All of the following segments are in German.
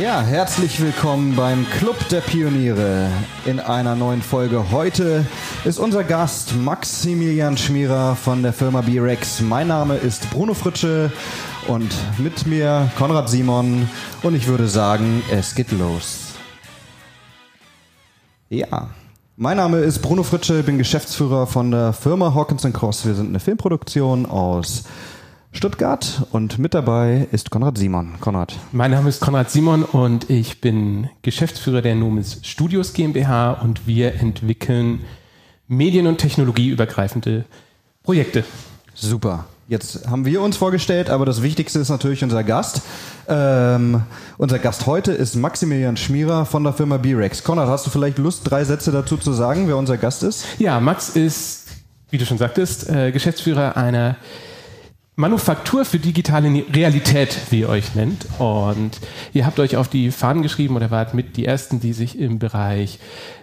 Ja, herzlich willkommen beim Club der Pioniere in einer neuen Folge. Heute ist unser Gast Maximilian Schmierer von der Firma B-Rex. Mein Name ist Bruno Fritsche und mit mir Konrad Simon und ich würde sagen, es geht los. Ja, mein Name ist Bruno Fritsche, bin Geschäftsführer von der Firma Hawkins Cross. Wir sind eine Filmproduktion aus Stuttgart und mit dabei ist Konrad Simon. Konrad. Mein Name ist Konrad Simon und ich bin Geschäftsführer der Nomis Studios GmbH und wir entwickeln medien- und technologieübergreifende Projekte. Super. Jetzt haben wir uns vorgestellt, aber das Wichtigste ist natürlich unser Gast. Ähm, unser Gast heute ist Maximilian Schmierer von der Firma B-Rex. Konrad, hast du vielleicht Lust, drei Sätze dazu zu sagen, wer unser Gast ist? Ja, Max ist, wie du schon sagtest, äh, Geschäftsführer einer Manufaktur für digitale Realität, wie ihr euch nennt. Und ihr habt euch auf die Fahnen geschrieben oder wart mit die ersten, die sich im Bereich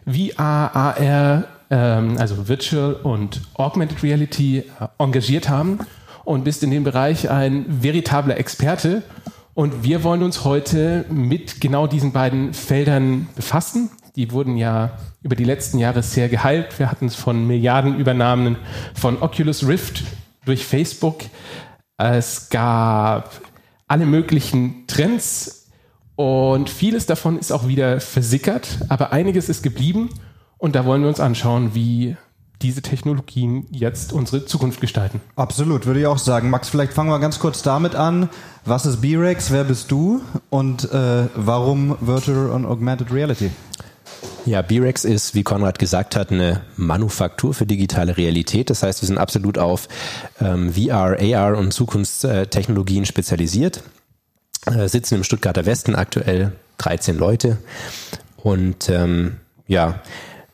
VR, AR, ähm, also Virtual und Augmented Reality äh, engagiert haben und bist in dem Bereich ein veritabler Experte. Und wir wollen uns heute mit genau diesen beiden Feldern befassen. Die wurden ja über die letzten Jahre sehr geheilt. Wir hatten es von Milliardenübernahmen von Oculus Rift durch Facebook. Es gab alle möglichen Trends und vieles davon ist auch wieder versickert, aber einiges ist geblieben und da wollen wir uns anschauen, wie diese Technologien jetzt unsere Zukunft gestalten. Absolut, würde ich auch sagen. Max, vielleicht fangen wir ganz kurz damit an. Was ist B-Rex? Wer bist du? Und äh, warum Virtual und Augmented Reality? Ja, B-Rex ist, wie Konrad gesagt hat, eine Manufaktur für digitale Realität. Das heißt, wir sind absolut auf ähm, VR, AR und Zukunftstechnologien spezialisiert. Äh, sitzen im Stuttgarter Westen aktuell 13 Leute und ähm, ja,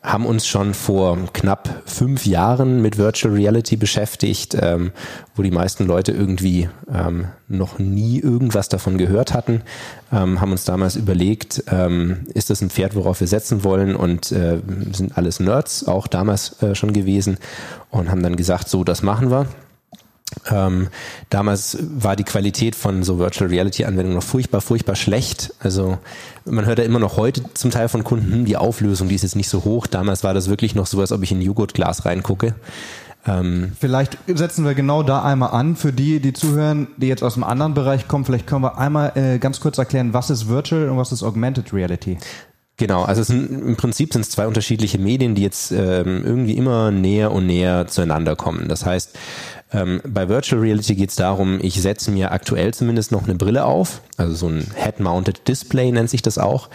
haben uns schon vor knapp fünf Jahren mit Virtual Reality beschäftigt, ähm, wo die meisten Leute irgendwie ähm, noch nie irgendwas davon gehört hatten, ähm, haben uns damals überlegt, ähm, ist das ein Pferd, worauf wir setzen wollen und äh, sind alles Nerds, auch damals äh, schon gewesen und haben dann gesagt, so, das machen wir. Ähm, damals war die Qualität von so Virtual Reality Anwendungen noch furchtbar, furchtbar schlecht. Also man hört ja immer noch heute zum Teil von Kunden, hm, die Auflösung, die ist jetzt nicht so hoch. Damals war das wirklich noch so, als ob ich in ein Joghurtglas reingucke. Ähm, vielleicht setzen wir genau da einmal an. Für die, die zuhören, die jetzt aus einem anderen Bereich kommen, vielleicht können wir einmal äh, ganz kurz erklären, was ist Virtual und was ist Augmented Reality? Genau, also sind, im Prinzip sind es zwei unterschiedliche Medien, die jetzt ähm, irgendwie immer näher und näher zueinander kommen. Das heißt, ähm, bei Virtual Reality geht es darum, ich setze mir aktuell zumindest noch eine Brille auf, also so ein Head-Mounted Display nennt sich das auch.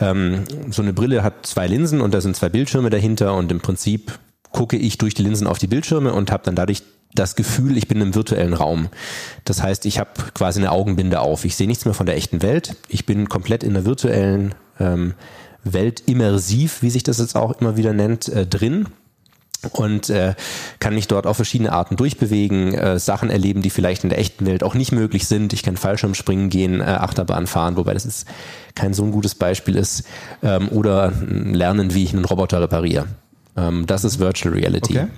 Ähm, so eine Brille hat zwei Linsen und da sind zwei Bildschirme dahinter und im Prinzip gucke ich durch die Linsen auf die Bildschirme und habe dann dadurch das Gefühl, ich bin im virtuellen Raum. Das heißt, ich habe quasi eine Augenbinde auf. Ich sehe nichts mehr von der echten Welt. Ich bin komplett in der virtuellen ähm, Welt immersiv, wie sich das jetzt auch immer wieder nennt, äh, drin und äh, kann mich dort auf verschiedene Arten durchbewegen, äh, Sachen erleben, die vielleicht in der echten Welt auch nicht möglich sind. Ich kann Fallschirmspringen gehen, äh, Achterbahn fahren, wobei das jetzt kein so ein gutes Beispiel ist, ähm, oder lernen, wie ich einen Roboter repariere. Ähm, das ist Virtual Reality. Okay.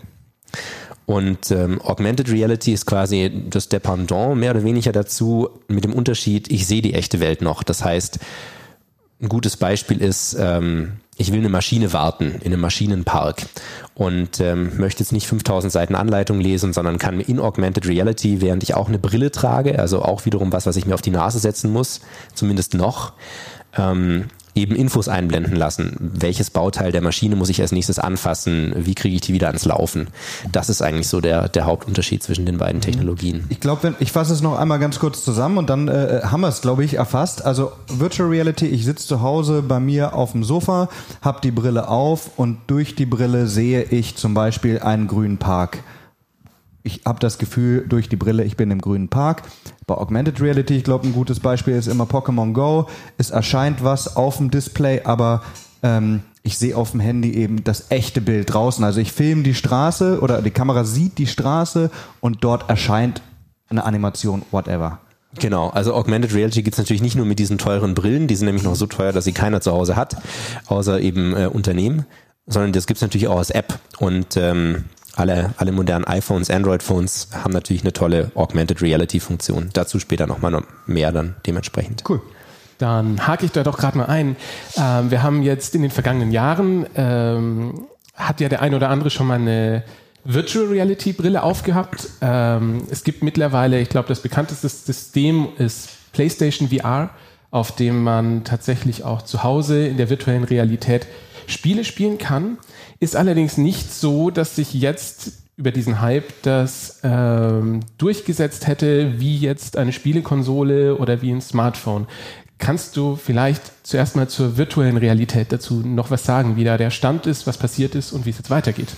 Und ähm, Augmented Reality ist quasi das Dependant mehr oder weniger dazu, mit dem Unterschied, ich sehe die echte Welt noch. Das heißt, ein gutes Beispiel ist, ähm, ich will eine Maschine warten in einem Maschinenpark und ähm, möchte jetzt nicht 5000 Seiten Anleitung lesen, sondern kann in Augmented Reality, während ich auch eine Brille trage, also auch wiederum was, was ich mir auf die Nase setzen muss, zumindest noch, ähm, eben Infos einblenden lassen. Welches Bauteil der Maschine muss ich als nächstes anfassen? Wie kriege ich die wieder ans Laufen? Das ist eigentlich so der, der Hauptunterschied zwischen den beiden. Technologien. Ich glaube, ich fasse es noch einmal ganz kurz zusammen und dann äh, haben wir es, glaube ich, erfasst. Also Virtual Reality, ich sitze zu Hause bei mir auf dem Sofa, habe die Brille auf und durch die Brille sehe ich zum Beispiel einen grünen Park ich habe das Gefühl durch die Brille, ich bin im grünen Park. Bei Augmented Reality, ich glaube, ein gutes Beispiel ist immer Pokémon Go. Es erscheint was auf dem Display, aber ähm, ich sehe auf dem Handy eben das echte Bild draußen. Also ich filme die Straße oder die Kamera sieht die Straße und dort erscheint eine Animation, whatever. Genau, also Augmented Reality gibt's natürlich nicht nur mit diesen teuren Brillen, die sind nämlich noch so teuer, dass sie keiner zu Hause hat, außer eben äh, Unternehmen, sondern das gibt's natürlich auch als App. Und ähm, alle, alle modernen iPhones, Android-Phones haben natürlich eine tolle Augmented Reality-Funktion. Dazu später nochmal noch mehr dann dementsprechend. Cool. Dann hake ich da doch gerade mal ein. Ähm, wir haben jetzt in den vergangenen Jahren, ähm, hat ja der ein oder andere schon mal eine Virtual Reality Brille aufgehabt. Ähm, es gibt mittlerweile, ich glaube, das bekannteste System ist PlayStation VR, auf dem man tatsächlich auch zu Hause in der virtuellen Realität Spiele spielen kann. Ist allerdings nicht so, dass sich jetzt über diesen Hype das ähm, durchgesetzt hätte, wie jetzt eine Spielekonsole oder wie ein Smartphone. Kannst du vielleicht zuerst mal zur virtuellen Realität dazu noch was sagen, wie da der Stand ist, was passiert ist und wie es jetzt weitergeht?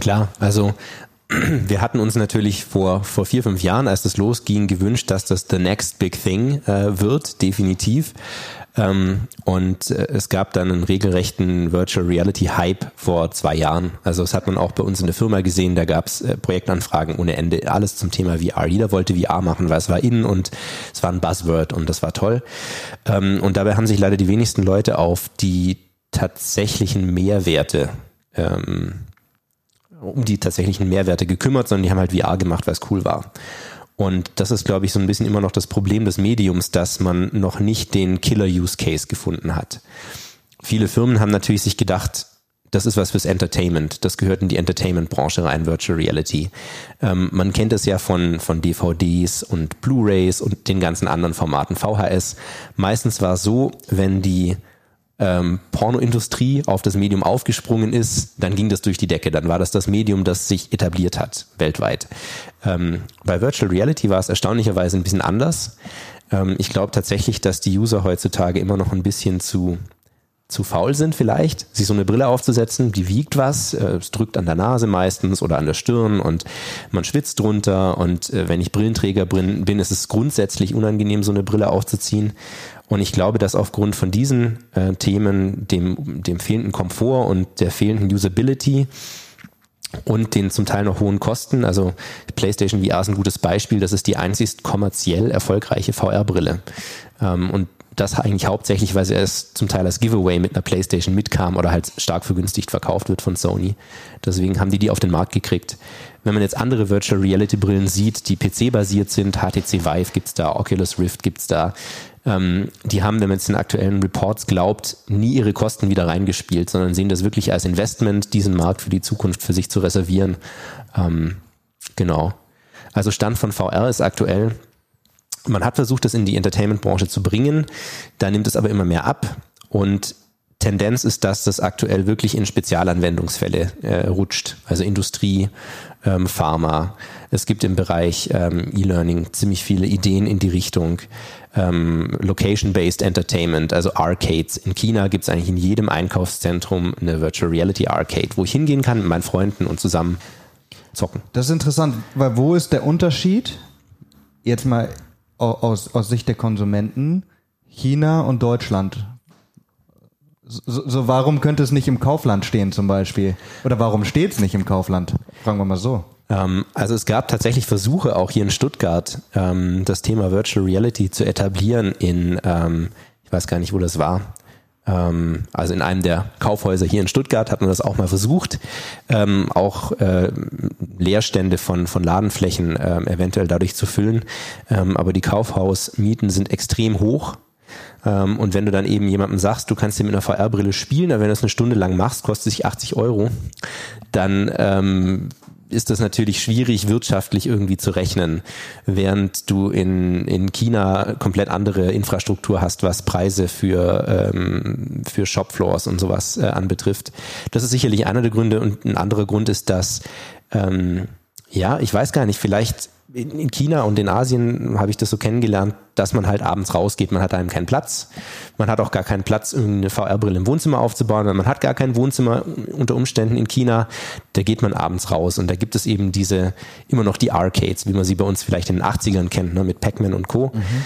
Klar, also wir hatten uns natürlich vor, vor vier, fünf Jahren, als das losging, gewünscht, dass das the next big thing äh, wird, definitiv. Ähm, und äh, es gab dann einen regelrechten Virtual Reality Hype vor zwei Jahren. Also das hat man auch bei uns in der Firma gesehen, da gab es äh, Projektanfragen ohne Ende, alles zum Thema VR. Jeder wollte VR machen, weil es war innen und es war ein Buzzword und das war toll. Ähm, und dabei haben sich leider die wenigsten Leute auf die tatsächlichen Mehrwerte ähm, um die tatsächlichen Mehrwerte gekümmert, sondern die haben halt VR gemacht, weil es cool war. Und das ist, glaube ich, so ein bisschen immer noch das Problem des Mediums, dass man noch nicht den Killer-Use-Case gefunden hat. Viele Firmen haben natürlich sich gedacht, das ist was fürs Entertainment. Das gehört in die Entertainment-Branche rein, Virtual Reality. Ähm, man kennt es ja von, von DVDs und Blu-rays und den ganzen anderen Formaten VHS. Meistens war es so, wenn die ähm, Pornoindustrie auf das Medium aufgesprungen ist, dann ging das durch die Decke. Dann war das das Medium, das sich etabliert hat weltweit. Ähm, bei Virtual Reality war es erstaunlicherweise ein bisschen anders. Ähm, ich glaube tatsächlich, dass die User heutzutage immer noch ein bisschen zu zu faul sind vielleicht, sich so eine Brille aufzusetzen, die wiegt was, äh, es drückt an der Nase meistens oder an der Stirn und man schwitzt drunter und äh, wenn ich Brillenträger bin, bin, ist es grundsätzlich unangenehm, so eine Brille aufzuziehen und ich glaube, dass aufgrund von diesen äh, Themen, dem, dem fehlenden Komfort und der fehlenden Usability und den zum Teil noch hohen Kosten, also PlayStation VR ist ein gutes Beispiel, das ist die einzigst kommerziell erfolgreiche VR-Brille. Ähm, und das eigentlich hauptsächlich, weil sie erst zum Teil als Giveaway mit einer PlayStation mitkam oder halt stark vergünstigt verkauft wird von Sony. Deswegen haben die die auf den Markt gekriegt. Wenn man jetzt andere Virtual Reality Brillen sieht, die PC-basiert sind, HTC Vive gibt's da, Oculus Rift gibt's da, ähm, die haben, wenn man jetzt den aktuellen Reports glaubt, nie ihre Kosten wieder reingespielt, sondern sehen das wirklich als Investment, diesen Markt für die Zukunft für sich zu reservieren. Ähm, genau. Also Stand von VR ist aktuell, man hat versucht, das in die Entertainment-Branche zu bringen, da nimmt es aber immer mehr ab und Tendenz ist, dass das aktuell wirklich in Spezialanwendungsfälle äh, rutscht, also Industrie, ähm, Pharma. Es gibt im Bereich ähm, E-Learning ziemlich viele Ideen in die Richtung ähm, Location-Based Entertainment, also Arcades. In China gibt es eigentlich in jedem Einkaufszentrum eine Virtual Reality Arcade, wo ich hingehen kann mit meinen Freunden und zusammen zocken. Das ist interessant, weil wo ist der Unterschied? Jetzt mal aus, aus Sicht der Konsumenten, China und Deutschland. So, so warum könnte es nicht im Kaufland stehen zum Beispiel? Oder warum steht es nicht im Kaufland? Fragen wir mal so. Ähm, also es gab tatsächlich Versuche auch hier in Stuttgart, ähm, das Thema Virtual Reality zu etablieren in, ähm, ich weiß gar nicht, wo das war. Ähm, also in einem der Kaufhäuser hier in Stuttgart hat man das auch mal versucht, ähm, auch äh, Leerstände von, von Ladenflächen äh, eventuell dadurch zu füllen. Ähm, aber die Kaufhausmieten sind extrem hoch und wenn du dann eben jemandem sagst, du kannst dir mit einer VR-Brille spielen, aber wenn du das eine Stunde lang machst, kostet sich 80 Euro, dann ähm, ist das natürlich schwierig, wirtschaftlich irgendwie zu rechnen, während du in, in China komplett andere Infrastruktur hast, was Preise für, ähm, für Shopfloors und sowas äh, anbetrifft. Das ist sicherlich einer der Gründe und ein anderer Grund ist, dass ähm, ja, ich weiß gar nicht, vielleicht in China und in Asien habe ich das so kennengelernt, dass man halt abends rausgeht, man hat einem keinen Platz. Man hat auch gar keinen Platz, irgendeine VR-Brille im Wohnzimmer aufzubauen, weil man hat gar kein Wohnzimmer unter Umständen in China. Da geht man abends raus und da gibt es eben diese, immer noch die Arcades, wie man sie bei uns vielleicht in den 80ern kennt, ne, mit Pac-Man und Co. Mhm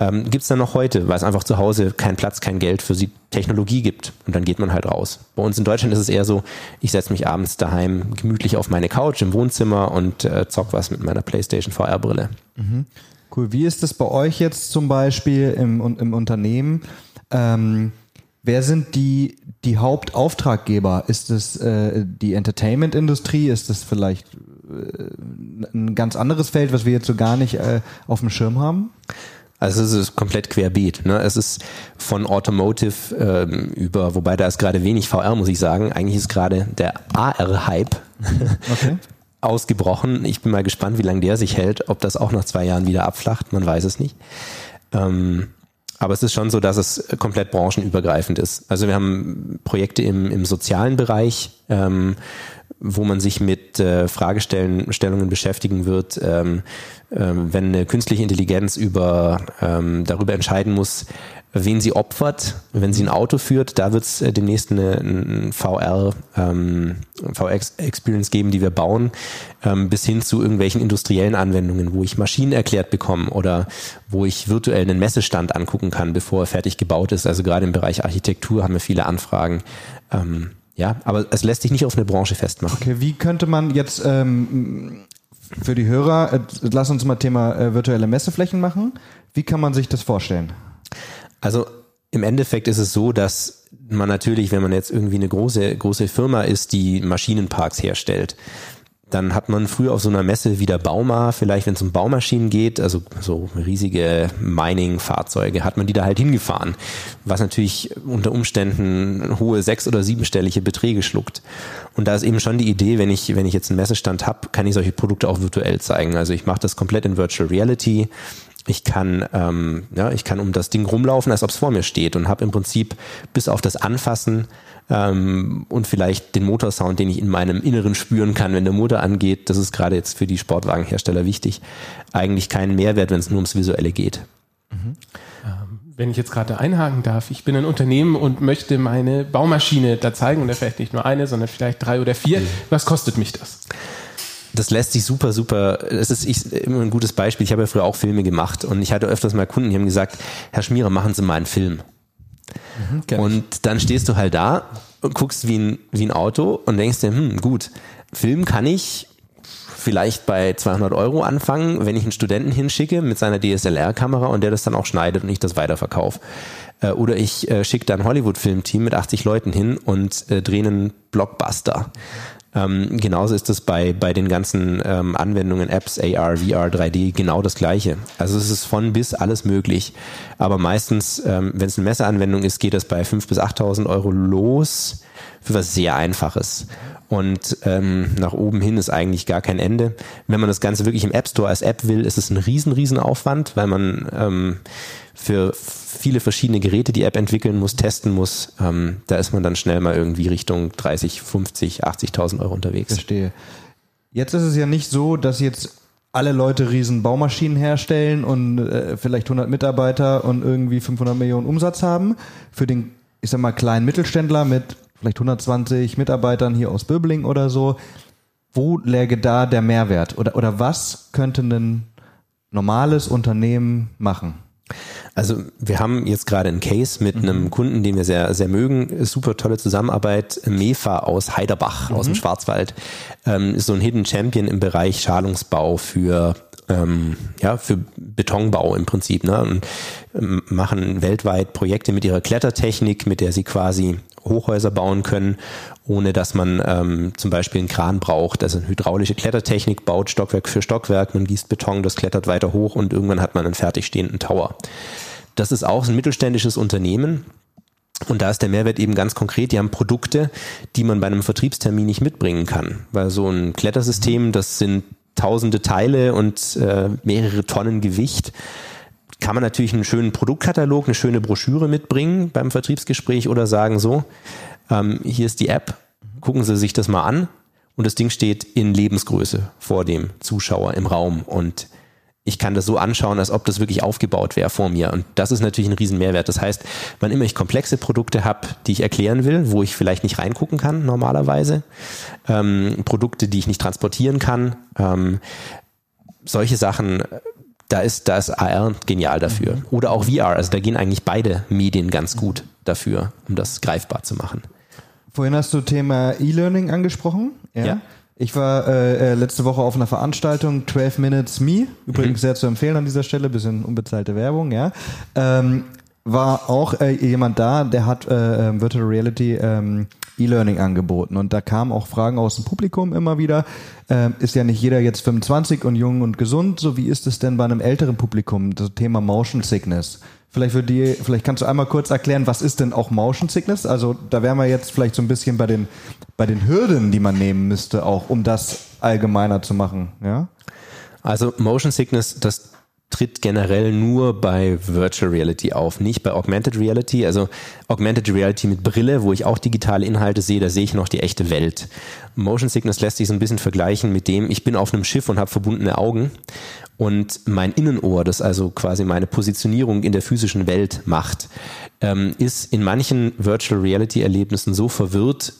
ähm, gibt es dann noch heute, weil es einfach zu Hause keinen Platz, kein Geld für die Technologie gibt. Und dann geht man halt raus. Bei uns in Deutschland ist es eher so, ich setze mich abends daheim gemütlich auf meine Couch im Wohnzimmer und äh, zock was mit meiner PlayStation VR-Brille. Mhm. Cool. Wie ist das bei euch jetzt zum Beispiel im, im Unternehmen? Ähm, wer sind die, die Hauptauftraggeber? Ist es äh, die Entertainment-Industrie? Ist es vielleicht äh, ein ganz anderes Feld, was wir jetzt so gar nicht äh, auf dem Schirm haben? Also es ist komplett querbeet. Ne? Es ist von Automotive ähm, über, wobei da ist gerade wenig VR, muss ich sagen. Eigentlich ist gerade der AR-Hype okay. ausgebrochen. Ich bin mal gespannt, wie lange der sich hält. Ob das auch nach zwei Jahren wieder abflacht, man weiß es nicht. Ähm, aber es ist schon so, dass es komplett branchenübergreifend ist. Also wir haben Projekte im, im sozialen Bereich, ähm, wo man sich mit äh, Fragestellungen beschäftigen wird, ähm, ähm, wenn eine künstliche Intelligenz über ähm, darüber entscheiden muss, wen sie opfert, wenn sie ein Auto führt, da wird es äh, demnächst eine, eine VR, ähm, VR-Experience geben, die wir bauen, ähm, bis hin zu irgendwelchen industriellen Anwendungen, wo ich Maschinen erklärt bekomme oder wo ich virtuell einen Messestand angucken kann, bevor er fertig gebaut ist. Also gerade im Bereich Architektur haben wir viele Anfragen. Ähm, ja, aber es lässt sich nicht auf eine Branche festmachen. Okay, wie könnte man jetzt ähm, für die Hörer, äh, lass uns mal Thema äh, virtuelle Messeflächen machen. Wie kann man sich das vorstellen? Also im Endeffekt ist es so, dass man natürlich, wenn man jetzt irgendwie eine große, große Firma ist, die Maschinenparks herstellt, dann hat man früher auf so einer Messe wie der Bauma, vielleicht wenn es um Baumaschinen geht, also so riesige Mining-Fahrzeuge, hat man die da halt hingefahren, was natürlich unter Umständen hohe sechs- oder siebenstellige Beträge schluckt. Und da ist eben schon die Idee, wenn ich, wenn ich jetzt einen Messestand habe, kann ich solche Produkte auch virtuell zeigen. Also ich mache das komplett in Virtual Reality. Ich kann, ähm, ja, ich kann um das Ding rumlaufen, als ob es vor mir steht und habe im Prinzip bis auf das Anfassen ähm, und vielleicht den Motorsound, den ich in meinem Inneren spüren kann, wenn der Motor angeht, das ist gerade jetzt für die Sportwagenhersteller wichtig, eigentlich keinen Mehrwert, wenn es nur ums Visuelle geht. Mhm. Ähm, wenn ich jetzt gerade einhaken darf, ich bin ein Unternehmen und möchte meine Baumaschine da zeigen und vielleicht nicht nur eine, sondern vielleicht drei oder vier. Mhm. Was kostet mich das? Das lässt sich super, super, das ist ich, immer ein gutes Beispiel. Ich habe ja früher auch Filme gemacht und ich hatte öfters mal Kunden, die haben gesagt, Herr Schmierer, machen Sie mal einen Film. Mhm, und dann stehst du halt da und guckst wie ein, wie ein Auto und denkst dir, hm, gut, Film kann ich vielleicht bei 200 Euro anfangen, wenn ich einen Studenten hinschicke mit seiner DSLR-Kamera und der das dann auch schneidet und ich das weiterverkaufe. Äh, oder ich äh, schicke da ein Hollywood-Filmteam mit 80 Leuten hin und äh, drehe einen Blockbuster. Ähm, genauso ist es bei, bei den ganzen ähm, Anwendungen, Apps, AR, VR, 3D, genau das Gleiche. Also es ist von bis alles möglich. Aber meistens, ähm, wenn es eine Messeanwendung ist, geht es bei 5.000 bis 8.000 Euro los für was sehr Einfaches. Und ähm, nach oben hin ist eigentlich gar kein Ende. Wenn man das Ganze wirklich im App Store als App will, ist es ein riesen, riesen Aufwand, weil man ähm, für viele verschiedene Geräte die App entwickeln muss, testen muss, ähm, da ist man dann schnell mal irgendwie Richtung 30, 50, 80.000 Euro unterwegs. Verstehe. Jetzt ist es ja nicht so, dass jetzt alle Leute riesen Baumaschinen herstellen und äh, vielleicht 100 Mitarbeiter und irgendwie 500 Millionen Umsatz haben. Für den, ich sag mal, kleinen Mittelständler mit vielleicht 120 Mitarbeitern hier aus Böbling oder so, wo läge da der Mehrwert? Oder, oder was könnte ein normales Unternehmen machen? Also wir haben jetzt gerade einen Case mit mhm. einem Kunden, den wir sehr, sehr mögen. Super tolle Zusammenarbeit. Mefa aus Heiderbach, mhm. aus dem Schwarzwald. Ähm, ist so ein Hidden Champion im Bereich Schalungsbau für ähm, ja, für Betonbau im Prinzip, ne? Und ähm, machen weltweit Projekte mit ihrer Klettertechnik, mit der sie quasi Hochhäuser bauen können, ohne dass man ähm, zum Beispiel einen Kran braucht. Also eine hydraulische Klettertechnik baut Stockwerk für Stockwerk, man gießt Beton, das klettert weiter hoch und irgendwann hat man einen fertigstehenden Tower. Das ist auch ein mittelständisches Unternehmen. Und da ist der Mehrwert eben ganz konkret. Die haben Produkte, die man bei einem Vertriebstermin nicht mitbringen kann. Weil so ein Klettersystem, das sind tausende Teile und äh, mehrere Tonnen Gewicht kann man natürlich einen schönen Produktkatalog, eine schöne Broschüre mitbringen beim Vertriebsgespräch oder sagen so, ähm, hier ist die App, gucken Sie sich das mal an und das Ding steht in Lebensgröße vor dem Zuschauer im Raum und ich kann das so anschauen, als ob das wirklich aufgebaut wäre vor mir. Und das ist natürlich ein riesen Mehrwert. Das heißt, wann immer ich komplexe Produkte habe, die ich erklären will, wo ich vielleicht nicht reingucken kann normalerweise, ähm, Produkte, die ich nicht transportieren kann, ähm, solche Sachen da ist, da ist AR genial dafür. Mhm. Oder auch VR. Also da gehen eigentlich beide Medien ganz gut dafür, um das greifbar zu machen. Vorhin hast du Thema E-Learning angesprochen. Ja. ja. Ich war äh, äh letzte Woche auf einer Veranstaltung 12 Minutes Me, übrigens mhm. sehr zu empfehlen an dieser Stelle, bisschen unbezahlte Werbung, ja. Ähm, war auch äh, jemand da, der hat äh, ähm, Virtual Reality ähm, E-Learning angeboten. Und da kamen auch Fragen aus dem Publikum immer wieder. Ähm, ist ja nicht jeder jetzt 25 und jung und gesund. So wie ist es denn bei einem älteren Publikum? Das Thema Motion Sickness. Vielleicht für die, vielleicht kannst du einmal kurz erklären, was ist denn auch Motion Sickness? Also da wären wir jetzt vielleicht so ein bisschen bei den, bei den Hürden, die man nehmen müsste, auch um das allgemeiner zu machen, ja? Also Motion Sickness, das tritt generell nur bei Virtual Reality auf, nicht bei Augmented Reality. Also Augmented Reality mit Brille, wo ich auch digitale Inhalte sehe, da sehe ich noch die echte Welt. Motion Sickness lässt sich so ein bisschen vergleichen mit dem, ich bin auf einem Schiff und habe verbundene Augen und mein Innenohr, das also quasi meine Positionierung in der physischen Welt macht, ähm, ist in manchen Virtual Reality Erlebnissen so verwirrt,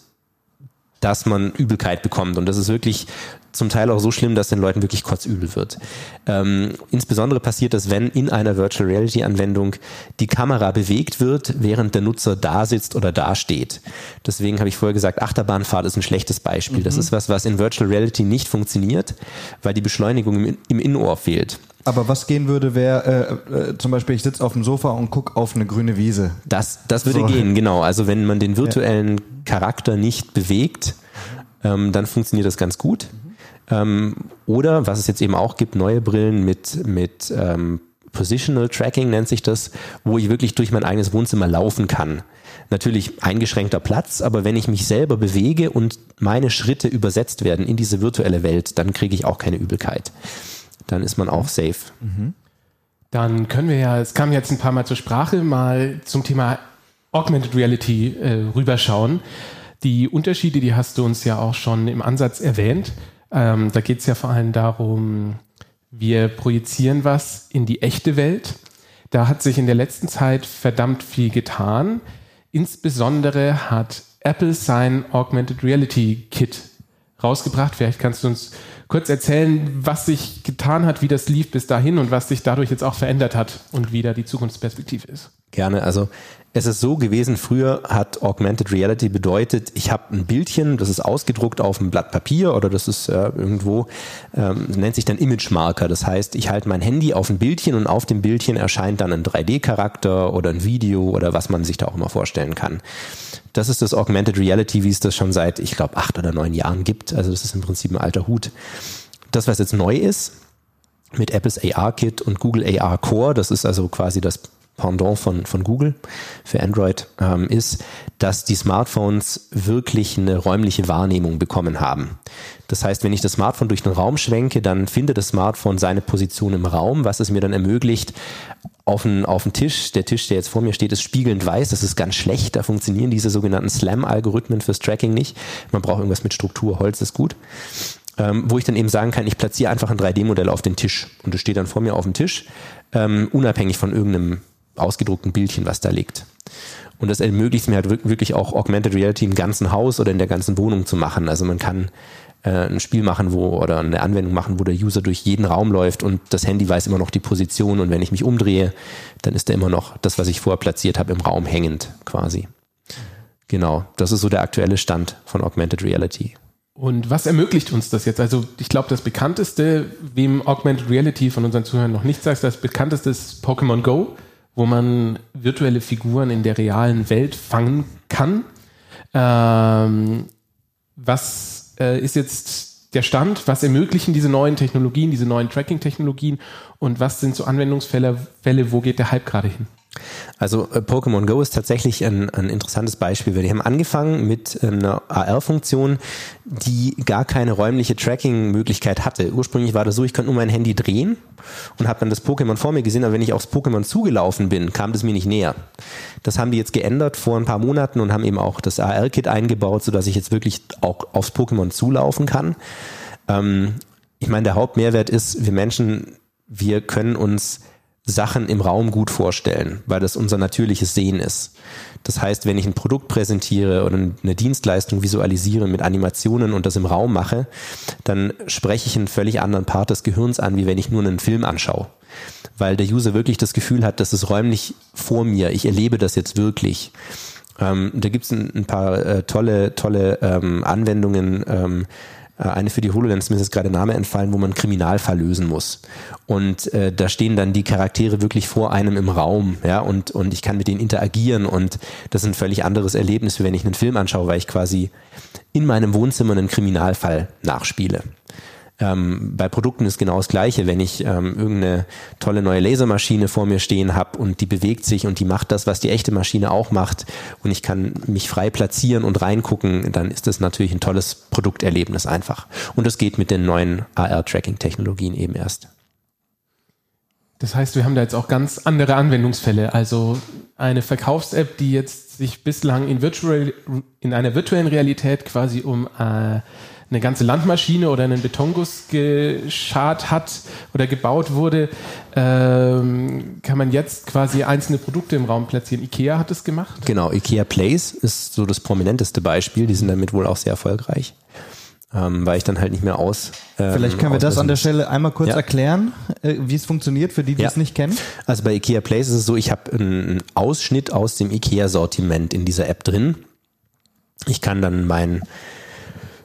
dass man Übelkeit bekommt. Und das ist wirklich zum Teil auch so schlimm, dass den Leuten wirklich kotzübel wird. Ähm, insbesondere passiert das, wenn in einer Virtual Reality Anwendung die Kamera bewegt wird, während der Nutzer da sitzt oder da steht. Deswegen habe ich vorher gesagt, Achterbahnfahrt ist ein schlechtes Beispiel. Mhm. Das ist was, was in Virtual Reality nicht funktioniert, weil die Beschleunigung im, im Innenohr fehlt. Aber was gehen würde, wäre äh, äh, zum Beispiel, ich sitze auf dem Sofa und gucke auf eine grüne Wiese. Das, das würde so. gehen, genau. Also wenn man den virtuellen ja. Charakter nicht bewegt, ähm, dann funktioniert das ganz gut. Ähm, oder was es jetzt eben auch gibt, neue Brillen mit, mit ähm, Positional Tracking nennt sich das, wo ich wirklich durch mein eigenes Wohnzimmer laufen kann. Natürlich eingeschränkter Platz, aber wenn ich mich selber bewege und meine Schritte übersetzt werden in diese virtuelle Welt, dann kriege ich auch keine Übelkeit. Dann ist man auch safe. Mhm. Dann können wir ja, es kam jetzt ein paar Mal zur Sprache, mal zum Thema Augmented Reality äh, rüberschauen. Die Unterschiede, die hast du uns ja auch schon im Ansatz erwähnt. Ähm, da geht es ja vor allem darum, wir projizieren was in die echte Welt. Da hat sich in der letzten Zeit verdammt viel getan. Insbesondere hat Apple sein Augmented Reality Kit rausgebracht. Vielleicht kannst du uns kurz erzählen, was sich getan hat, wie das lief bis dahin und was sich dadurch jetzt auch verändert hat und wie da die Zukunftsperspektive ist. Gerne. Also es ist so gewesen, früher hat Augmented Reality bedeutet, ich habe ein Bildchen, das ist ausgedruckt auf einem Blatt Papier oder das ist äh, irgendwo, ähm, nennt sich dann Image Marker. Das heißt, ich halte mein Handy auf ein Bildchen und auf dem Bildchen erscheint dann ein 3D-Charakter oder ein Video oder was man sich da auch immer vorstellen kann. Das ist das Augmented Reality, wie es das schon seit, ich glaube, acht oder neun Jahren gibt. Also das ist im Prinzip ein alter Hut. Das, was jetzt neu ist, mit Apples AR-Kit und Google AR Core, das ist also quasi das Pendant von, von Google für Android, ähm, ist, dass die Smartphones wirklich eine räumliche Wahrnehmung bekommen haben. Das heißt, wenn ich das Smartphone durch den Raum schwenke, dann findet das Smartphone seine Position im Raum, was es mir dann ermöglicht, auf den, auf den Tisch, der Tisch, der jetzt vor mir steht, ist spiegelnd weiß, das ist ganz schlecht, da funktionieren diese sogenannten SLAM-Algorithmen fürs Tracking nicht. Man braucht irgendwas mit Struktur, Holz ist gut. Ähm, wo ich dann eben sagen kann, ich platziere einfach ein 3D-Modell auf den Tisch und es steht dann vor mir auf dem Tisch, ähm, unabhängig von irgendeinem ausgedruckten Bildchen, was da liegt. Und das ermöglicht mir halt wirklich auch Augmented Reality im ganzen Haus oder in der ganzen Wohnung zu machen. Also man kann äh, ein Spiel machen, wo oder eine Anwendung machen, wo der User durch jeden Raum läuft und das Handy weiß immer noch die Position und wenn ich mich umdrehe, dann ist da immer noch das, was ich vorher platziert habe, im Raum hängend quasi. Genau, das ist so der aktuelle Stand von Augmented Reality. Und was ermöglicht uns das jetzt? Also ich glaube, das bekannteste, wem Augmented Reality von unseren Zuhörern noch nicht sagt, das bekannteste ist Pokémon Go wo man virtuelle Figuren in der realen Welt fangen kann. Ähm, was äh, ist jetzt der Stand? Was ermöglichen diese neuen Technologien, diese neuen Tracking-Technologien? Und was sind so Anwendungsfälle, Fälle, wo geht der Hype gerade hin? Also äh, Pokémon Go ist tatsächlich ein, ein interessantes Beispiel. Wir haben angefangen mit einer AR-Funktion, die gar keine räumliche Tracking-Möglichkeit hatte. Ursprünglich war das so, ich konnte nur mein Handy drehen und habe dann das Pokémon vor mir gesehen, aber wenn ich aufs Pokémon zugelaufen bin, kam das mir nicht näher. Das haben die jetzt geändert vor ein paar Monaten und haben eben auch das AR-Kit eingebaut, sodass ich jetzt wirklich auch aufs Pokémon zulaufen kann. Ähm, ich meine, der Hauptmehrwert ist, wir Menschen, wir können uns Sachen im Raum gut vorstellen, weil das unser natürliches Sehen ist. Das heißt, wenn ich ein Produkt präsentiere oder eine Dienstleistung visualisiere mit Animationen und das im Raum mache, dann spreche ich einen völlig anderen Part des Gehirns an, wie wenn ich nur einen Film anschaue. Weil der User wirklich das Gefühl hat, das ist räumlich vor mir, ich erlebe das jetzt wirklich. Ähm, da gibt es ein, ein, paar äh, tolle, tolle ähm, Anwendungen. Ähm, äh, eine für die HoloLens, mir ist jetzt gerade Name entfallen, wo man einen Kriminalfall lösen muss. Und äh, da stehen dann die Charaktere wirklich vor einem im Raum, ja, und, und ich kann mit denen interagieren und das ist ein völlig anderes Erlebnis, wie wenn ich einen Film anschaue, weil ich quasi in meinem Wohnzimmer einen Kriminalfall nachspiele. Ähm, bei Produkten ist genau das Gleiche. Wenn ich ähm, irgendeine tolle neue Lasermaschine vor mir stehen habe und die bewegt sich und die macht das, was die echte Maschine auch macht und ich kann mich frei platzieren und reingucken, dann ist das natürlich ein tolles Produkterlebnis einfach. Und das geht mit den neuen AR-Tracking-Technologien eben erst. Das heißt, wir haben da jetzt auch ganz andere Anwendungsfälle. Also eine Verkaufs-App, die jetzt sich bislang in, virtual, in einer virtuellen Realität quasi um äh, eine ganze Landmaschine oder einen Betonguss geschart hat oder gebaut wurde, ähm, kann man jetzt quasi einzelne Produkte im Raum platzieren. Ikea hat es gemacht. Genau, Ikea Place ist so das prominenteste Beispiel. Die sind damit wohl auch sehr erfolgreich. Ähm, weil ich dann halt nicht mehr aus. Ähm, Vielleicht können wir das an der Stelle einmal kurz ja. erklären, äh, wie es funktioniert, für die, die ja. es nicht kennen. Also bei IKEA Place ist es so, ich habe einen Ausschnitt aus dem IKEA-Sortiment in dieser App drin. Ich kann dann mein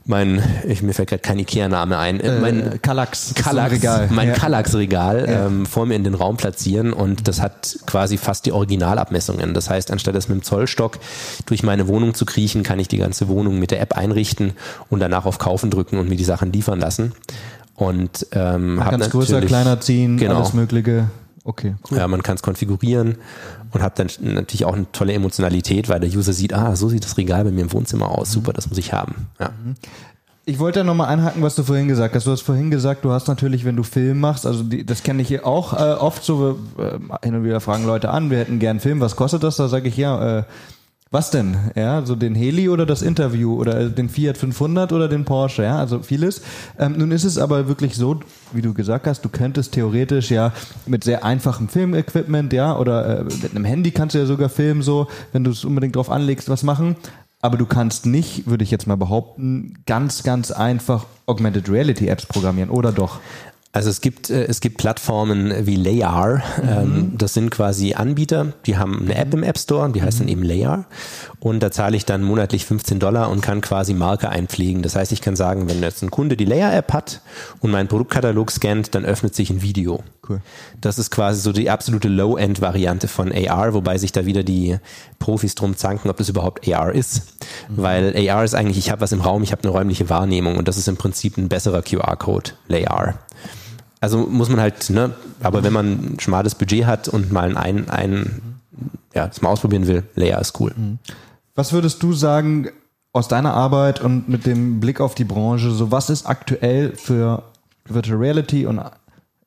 mein, ich, mir fällt gerade kein Ikea-Name ein, äh, mein Kallax, Kallax Regal. mein ja. Kallax-Regal ja. ähm, vor mir in den Raum platzieren und das hat quasi fast die Originalabmessungen. Das heißt, anstatt es mit dem Zollstock durch meine Wohnung zu kriechen, kann ich die ganze Wohnung mit der App einrichten und danach auf Kaufen drücken und mir die Sachen liefern lassen. Und ähm, es größer, kleiner ziehen, genau. alles Mögliche. Okay, cool. Ja, man kann es konfigurieren und hat dann natürlich auch eine tolle Emotionalität, weil der User sieht, ah, so sieht das Regal bei mir im Wohnzimmer aus, super, das muss ich haben. Ja. Mhm. Ich wollte ja nochmal einhaken, was du vorhin gesagt hast. Du hast vorhin gesagt, du hast natürlich, wenn du Film machst, also die, das kenne ich auch äh, oft so, äh, hin und wieder fragen Leute an, wir hätten gern Film, was kostet das? Da sage ich, ja, äh, was denn? Ja, so den Heli oder das Interview oder den Fiat 500 oder den Porsche, ja, also vieles. Ähm, nun ist es aber wirklich so, wie du gesagt hast, du könntest theoretisch ja mit sehr einfachem Filmequipment, ja, oder äh, mit einem Handy kannst du ja sogar filmen, so, wenn du es unbedingt drauf anlegst, was machen. Aber du kannst nicht, würde ich jetzt mal behaupten, ganz, ganz einfach Augmented Reality Apps programmieren, oder doch? Also es gibt, äh, es gibt Plattformen wie Layar, ähm, mhm. das sind quasi Anbieter, die haben eine App im App Store, die heißt dann mhm. eben Layar und da zahle ich dann monatlich 15 Dollar und kann quasi Marker einpflegen. Das heißt, ich kann sagen, wenn jetzt ein Kunde die Layar-App hat und meinen Produktkatalog scannt, dann öffnet sich ein Video. Cool. Das ist quasi so die absolute Low-End-Variante von AR, wobei sich da wieder die Profis drum zanken, ob das überhaupt AR ist. Mhm. Weil AR ist eigentlich, ich habe was im Raum, ich habe eine räumliche Wahrnehmung und das ist im Prinzip ein besserer QR-Code, Layar. Also muss man halt, ne, aber wenn man ein schmales Budget hat und mal ein, ein ja, das mal ausprobieren will, Layer ist cool. Mhm. Was würdest du sagen aus deiner Arbeit und mit dem Blick auf die Branche, so was ist aktuell für Virtual Reality und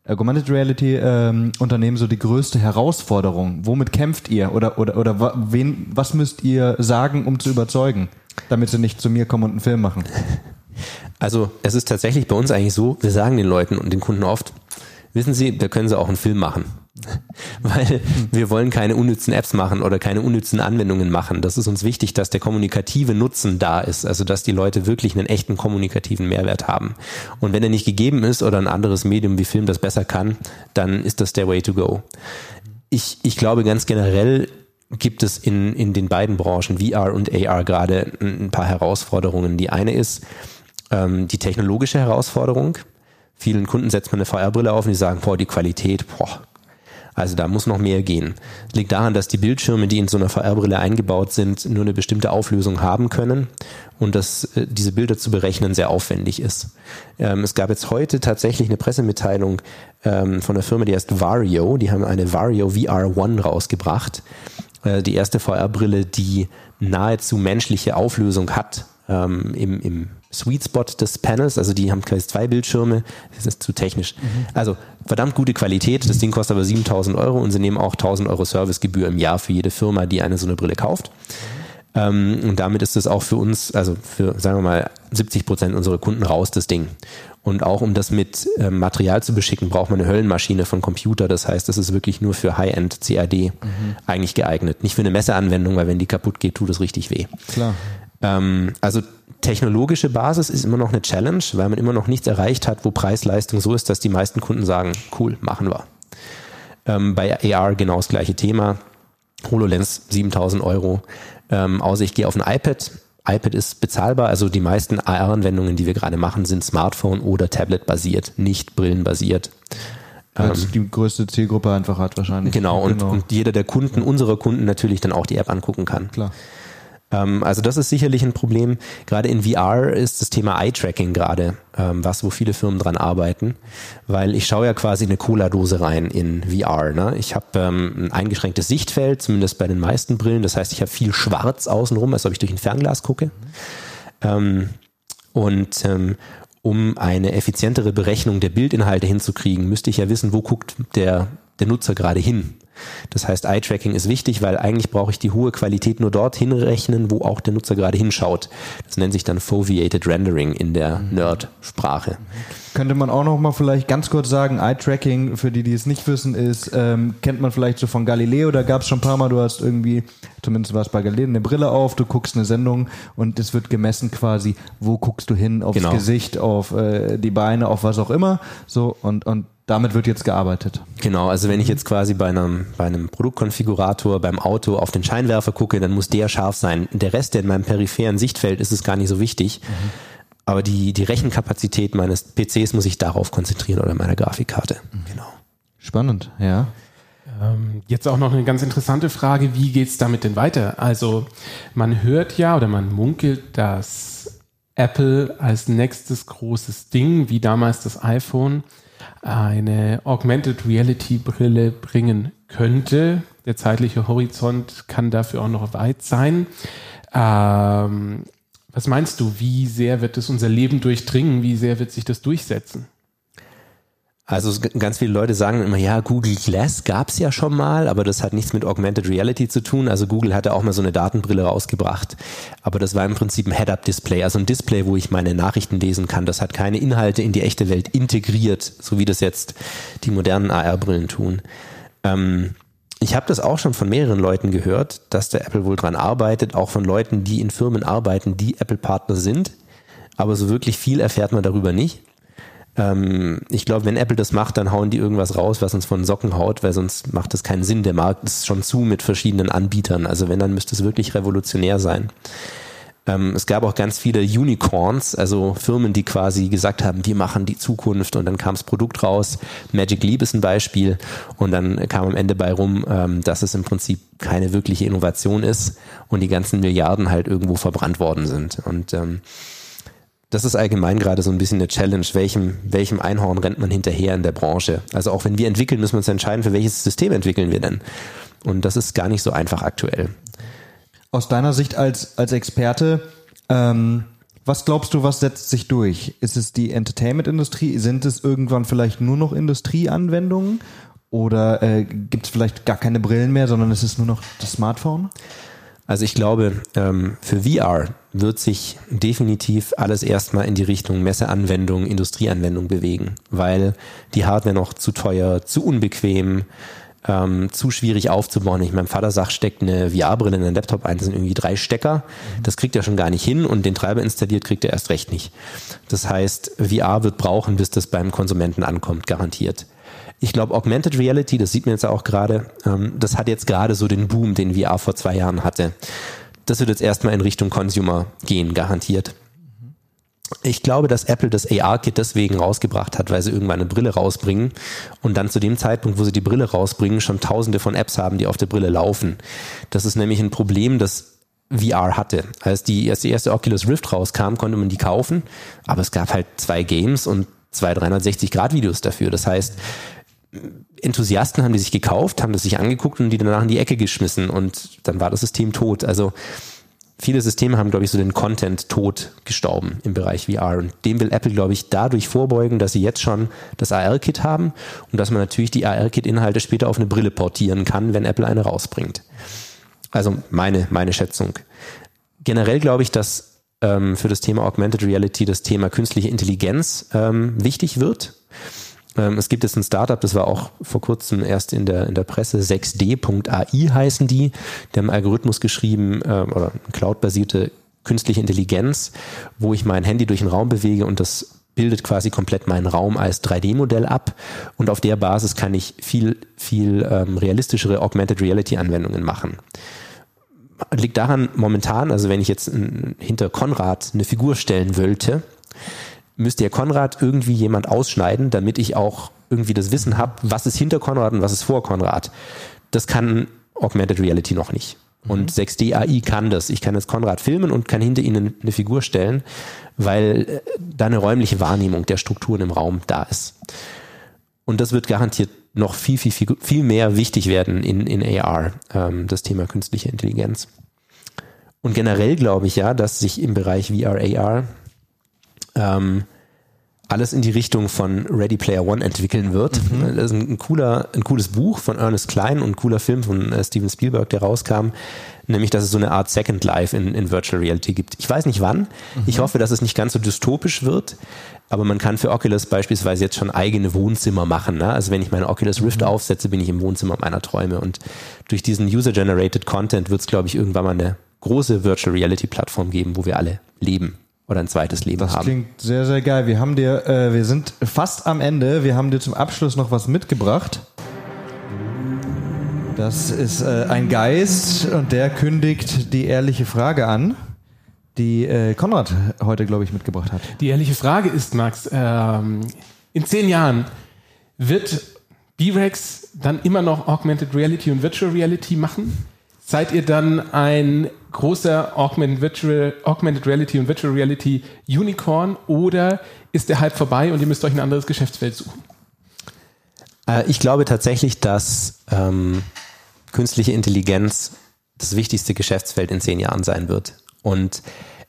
Augmented Reality ähm, Unternehmen so die größte Herausforderung? Womit kämpft ihr oder oder oder wen was müsst ihr sagen, um zu überzeugen, damit sie nicht zu mir kommen und einen Film machen? Also es ist tatsächlich bei uns eigentlich so, wir sagen den Leuten und den Kunden oft, wissen Sie, da können Sie auch einen Film machen. Weil wir wollen keine unnützen Apps machen oder keine unnützen Anwendungen machen. Das ist uns wichtig, dass der kommunikative Nutzen da ist, also dass die Leute wirklich einen echten kommunikativen Mehrwert haben. Und wenn er nicht gegeben ist oder ein anderes Medium wie Film das besser kann, dann ist das der Way to go. Ich, ich glaube ganz generell gibt es in, in den beiden Branchen VR und AR gerade ein paar Herausforderungen. Die eine ist, ähm, die technologische Herausforderung. Vielen Kunden setzt man eine VR-Brille auf und die sagen, boah, die Qualität, boah, also da muss noch mehr gehen. Liegt daran, dass die Bildschirme, die in so einer VR-Brille eingebaut sind, nur eine bestimmte Auflösung haben können und dass äh, diese Bilder zu berechnen sehr aufwendig ist. Ähm, es gab jetzt heute tatsächlich eine Pressemitteilung ähm, von einer Firma, die heißt Vario. Die haben eine Vario VR One rausgebracht. Äh, die erste VR-Brille, die nahezu menschliche Auflösung hat ähm, im, im Sweet Spot des Panels, also die haben quasi zwei Bildschirme, das ist zu technisch. Mhm. Also verdammt gute Qualität, das Ding kostet aber 7000 Euro und sie nehmen auch 1000 Euro Servicegebühr im Jahr für jede Firma, die eine so eine Brille kauft. Ähm, und damit ist es auch für uns, also für, sagen wir mal, 70 Prozent unserer Kunden raus, das Ding. Und auch um das mit ähm, Material zu beschicken, braucht man eine Höllenmaschine von Computer. Das heißt, das ist wirklich nur für High-End CAD mhm. eigentlich geeignet. Nicht für eine Messeanwendung, weil wenn die kaputt geht, tut es richtig weh. Klar. Ähm, also technologische Basis ist immer noch eine Challenge, weil man immer noch nichts erreicht hat, wo Preis-Leistung so ist, dass die meisten Kunden sagen, cool, machen wir. Ähm, bei AR genau das gleiche Thema. HoloLens 7000 Euro. Ähm, außer ich gehe auf ein iPad. iPad ist bezahlbar. Also die meisten AR-Anwendungen, die wir gerade machen, sind Smartphone- oder Tablet-basiert, nicht brillenbasiert. Weil es die größte Zielgruppe einfach hat wahrscheinlich. Genau, und, und jeder der Kunden, unserer Kunden natürlich dann auch die App angucken kann. Klar. Ähm, also das ist sicherlich ein Problem. Gerade in VR ist das Thema Eye-Tracking gerade ähm, was, wo viele Firmen dran arbeiten, weil ich schaue ja quasi eine Cola-Dose rein in VR. Ne? Ich habe ähm, ein eingeschränktes Sichtfeld, zumindest bei den meisten Brillen. Das heißt, ich habe viel Schwarz außenrum, als ob ich durch ein Fernglas gucke. Ähm, und ähm, um eine effizientere Berechnung der Bildinhalte hinzukriegen, müsste ich ja wissen, wo guckt der, der Nutzer gerade hin. Das heißt, Eye-Tracking ist wichtig, weil eigentlich brauche ich die hohe Qualität nur dorthin rechnen, wo auch der Nutzer gerade hinschaut. Das nennt sich dann Foveated Rendering in der Nerd-Sprache. Könnte man auch noch mal vielleicht ganz kurz sagen, Eye-Tracking, für die, die es nicht wissen, ist, ähm, kennt man vielleicht so von Galileo, da gab es schon ein paar Mal, du hast irgendwie, zumindest war es bei Galileo, eine Brille auf, du guckst eine Sendung und es wird gemessen quasi, wo guckst du hin, aufs Genau. Gesicht, auf äh, die Beine, auf was auch immer. So, und, und damit wird jetzt gearbeitet. Genau, also wenn ich jetzt quasi bei einem, bei einem Produktkonfigurator beim Auto auf den Scheinwerfer gucke, dann muss der scharf sein. Der Rest, der in meinem peripheren Sichtfeld ist, ist gar nicht so wichtig. Aber die, die Rechenkapazität meines PCs muss ich darauf konzentrieren oder meiner Grafikkarte. Genau. Spannend, ja. Ähm, Jetzt auch noch eine ganz interessante Frage, wie geht es damit denn weiter? Also man hört ja oder man munkelt, dass Apple als nächstes großes Ding, wie damals das iPhone, eine Augmented Reality Brille bringen könnte. Der zeitliche Horizont kann dafür auch noch weit sein. Ähm, was meinst du, wie sehr wird es unser Leben durchdringen? Wie sehr wird sich das durchsetzen? Also es ganz viele Leute sagen immer, ja, Google Glass gab's ja schon mal, aber das hat nichts mit Augmented Reality zu tun. Also Google hatte auch mal so eine Datenbrille rausgebracht, aber das war im Prinzip ein Head-Up-Display, also ein Display, wo ich meine Nachrichten lesen kann. Das hat keine Inhalte in die echte Welt integriert, so wie das jetzt die modernen AR-Brillen tun. Ähm, ich habe das auch schon von mehreren Leuten gehört, dass der Apple wohl dran arbeitet, auch von Leuten, die in Firmen arbeiten, die Apple-Partner sind. Aber so wirklich viel erfährt man darüber nicht. Ähm, ich glaube, wenn Apple das macht, dann hauen die irgendwas raus, was uns von den Socken haut, weil sonst macht das keinen Sinn. Der Markt ist schon zu mit verschiedenen Anbietern. Also wenn, dann müsste es wirklich revolutionär sein. Ähm, es gab auch ganz viele Unicorns, also Firmen, die quasi gesagt haben, wir machen die Zukunft und dann kam das Produkt raus. Magic Leap ist ein Beispiel und dann kam am Ende bei rum, ähm, dass es im Prinzip keine wirkliche Innovation ist und die ganzen Milliarden halt irgendwo verbrannt worden sind. Und ähm, das ist allgemein gerade so ein bisschen eine Challenge. Welchem, welchem Einhorn rennt man hinterher in der Branche? Also auch wenn wir entwickeln, müssen wir uns entscheiden, für welches System entwickeln wir denn? Und das ist gar nicht so einfach aktuell. Aus deiner Sicht als, als Experte, ähm, was glaubst du, was setzt sich durch? Ist es die Entertainment-Industrie? Sind es irgendwann vielleicht nur noch Industrieanwendungen? Oder äh, gibt es vielleicht gar keine Brillen mehr, sondern es ist nur noch das Smartphone? Also ich glaube, ähm, für VR wird sich definitiv alles erstmal in die Richtung Messeanwendung, Industrieanwendung bewegen, weil die Hardware noch zu teuer, zu unbequem, ähm, zu schwierig aufzubauen. Ich meinem Vater sagt, steckt eine VR-Brille in einen Laptop ein, das sind irgendwie drei Stecker. Das kriegt er schon gar nicht hin und den Treiber installiert kriegt er erst recht nicht. Das heißt, VR wird brauchen, bis das beim Konsumenten ankommt, garantiert. Ich glaube, Augmented Reality, das sieht man jetzt auch gerade, ähm, das hat jetzt gerade so den Boom, den VR vor zwei Jahren hatte. Das wird jetzt erstmal in Richtung Consumer gehen, garantiert. Ich glaube, dass Apple das AR-Kit deswegen rausgebracht hat, weil sie irgendwann eine Brille rausbringen und dann zu dem Zeitpunkt, wo sie die Brille rausbringen, schon tausende von Apps haben, die auf der Brille laufen. Das ist nämlich ein Problem, das VR hatte. Als die, als die erste Oculus Rift rauskam, konnte man die kaufen, aber es gab halt zwei Games und zwei 360-Grad-Videos dafür. Das heißt, Enthusiasten haben die sich gekauft, haben das sich angeguckt und die danach in die Ecke geschmissen und dann war das System tot. Also viele Systeme haben, glaube ich, so den Content tot gestorben im Bereich VR. Und dem will Apple, glaube ich, dadurch vorbeugen, dass sie jetzt schon das AR-Kit haben und dass man natürlich die AR-Kit-Inhalte später auf eine Brille portieren kann, wenn Apple eine rausbringt. Also meine, meine Schätzung. Generell glaube ich, dass ähm, für das Thema Augmented Reality das Thema künstliche Intelligenz ähm, wichtig wird. Ähm, es gibt jetzt ein Startup, das war auch vor kurzem erst in der, in der Presse, 6D.ai heißen die. Die haben einen Algorithmus geschrieben, äh, oder cloudbasierte künstliche Intelligenz, wo ich mein Handy durch den Raum bewege und das bildet quasi komplett meinen Raum als 3D-Modell ab und auf der Basis kann ich viel, viel ähm, realistischere Augmented Reality-Anwendungen machen. liegt daran momentan, also wenn ich jetzt hinter Konrad eine Figur stellen wollte, müsste ja Konrad irgendwie jemand ausschneiden, damit ich auch irgendwie das Wissen habe, was ist hinter Konrad und was ist vor Konrad. Das kann Augmented Reality noch nicht. Und mhm. 6D AI kann das. Ich kann jetzt Konrad filmen und kann hinter ihnen eine Figur stellen, weil äh, da eine räumliche Wahrnehmung der Strukturen im Raum da ist. Und das wird garantiert noch viel, viel, viel, viel mehr wichtig werden in, in AR, ähm, das Thema künstliche Intelligenz. Und generell glaube ich ja, dass sich im Bereich VR, AR ähm, alles in die Richtung von Ready Player One entwickeln wird. Mhm. Das ist ein, cooler, ein cooles Buch von Ernest Klein und ein cooler Film von äh, Steven Spielberg, der rauskam, nämlich, dass es so eine Art Second Life in, in Virtual Reality gibt. Ich weiß nicht wann. Mhm. Ich hoffe, dass es nicht ganz so dystopisch wird, aber man kann für Oculus beispielsweise jetzt schon eigene Wohnzimmer machen. Ne? Also wenn ich meine Oculus Rift mhm. aufsetze, bin ich im Wohnzimmer meiner Träume und durch diesen User-Generated Content wird es, glaube ich, irgendwann mal eine große Virtual Reality Plattform geben, wo wir alle leben oder ein zweites Leben das haben. Das klingt sehr, sehr geil. Wir haben dir, äh, wir sind fast am Ende. Wir haben dir zum Abschluss noch was mitgebracht. Das ist äh, ein Geist und der kündigt die ehrliche Frage an, die äh, Konrad heute, glaube ich, mitgebracht hat. Die ehrliche Frage ist, Max, ähm, in zehn Jahren wird B-Rex dann immer noch Augmented Reality und Virtual Reality machen? Seid ihr dann ein großer Augmented, Virtual, Augmented Reality und Virtual Reality Unicorn oder ist der Hype vorbei und ihr müsst euch ein anderes Geschäftsfeld suchen? Äh, ich glaube tatsächlich, dass ähm, künstliche Intelligenz das wichtigste Geschäftsfeld in zehn Jahren sein wird und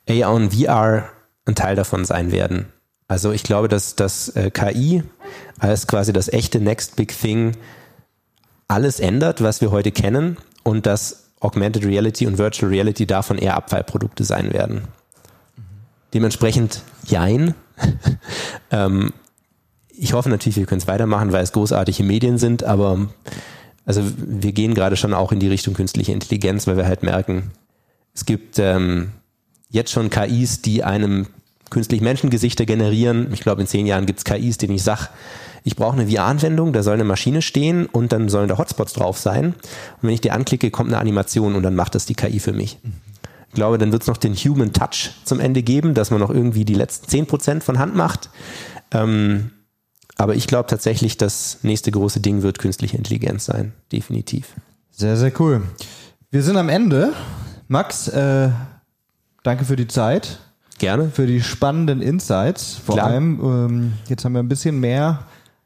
AR und VR ein Teil davon sein werden. Also ich glaube, dass das äh, KI als quasi das echte Next Big Thing alles ändert, was wir heute kennen und dass Augmented Reality und Virtual Reality davon eher Abfallprodukte sein werden. Dementsprechend jein. ähm, ich hoffe natürlich, wir können es weitermachen, weil es großartige Medien sind, aber also wir gehen gerade schon auch in die Richtung künstliche Intelligenz, weil wir halt merken, es gibt ähm, jetzt schon KIs, die einem künstlich Menschengesichter generieren. Ich glaube, in zehn Jahren gibt es KIs, denen ich sage, ich brauche eine VR-Anwendung, da soll eine Maschine stehen und dann sollen da Hotspots drauf sein. Und wenn ich die anklicke, kommt eine Animation und dann macht das die KI für mich. Ich glaube, dann wird es noch den Human Touch zum Ende geben, dass man noch irgendwie die letzten 10% von Hand macht. Ähm, aber ich glaube tatsächlich, das nächste große Ding wird künstliche Intelligenz sein. Definitiv. Sehr, sehr cool. Wir sind am Ende. Max, äh, danke für die Zeit. Gerne. Für die spannenden Insights. Vor Klar. allem, ähm, jetzt haben wir ein bisschen mehr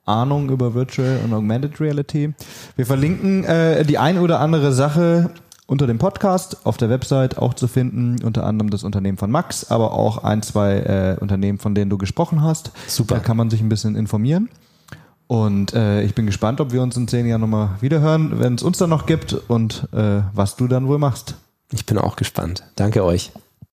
Ahnung über Virtual und Augmented Reality. Wir verlinken äh, die ein oder andere Sache unter dem Podcast auf der Website auch zu finden, unter anderem das Unternehmen von Max, aber auch ein, zwei äh, Unternehmen, von denen du gesprochen hast. Super. Da kann man sich ein bisschen informieren. Und äh, ich bin gespannt, ob wir uns in zehn Jahren nochmal wiederhören, wenn es uns dann noch gibt und äh, was du dann wohl machst. Ich bin auch gespannt. Danke euch.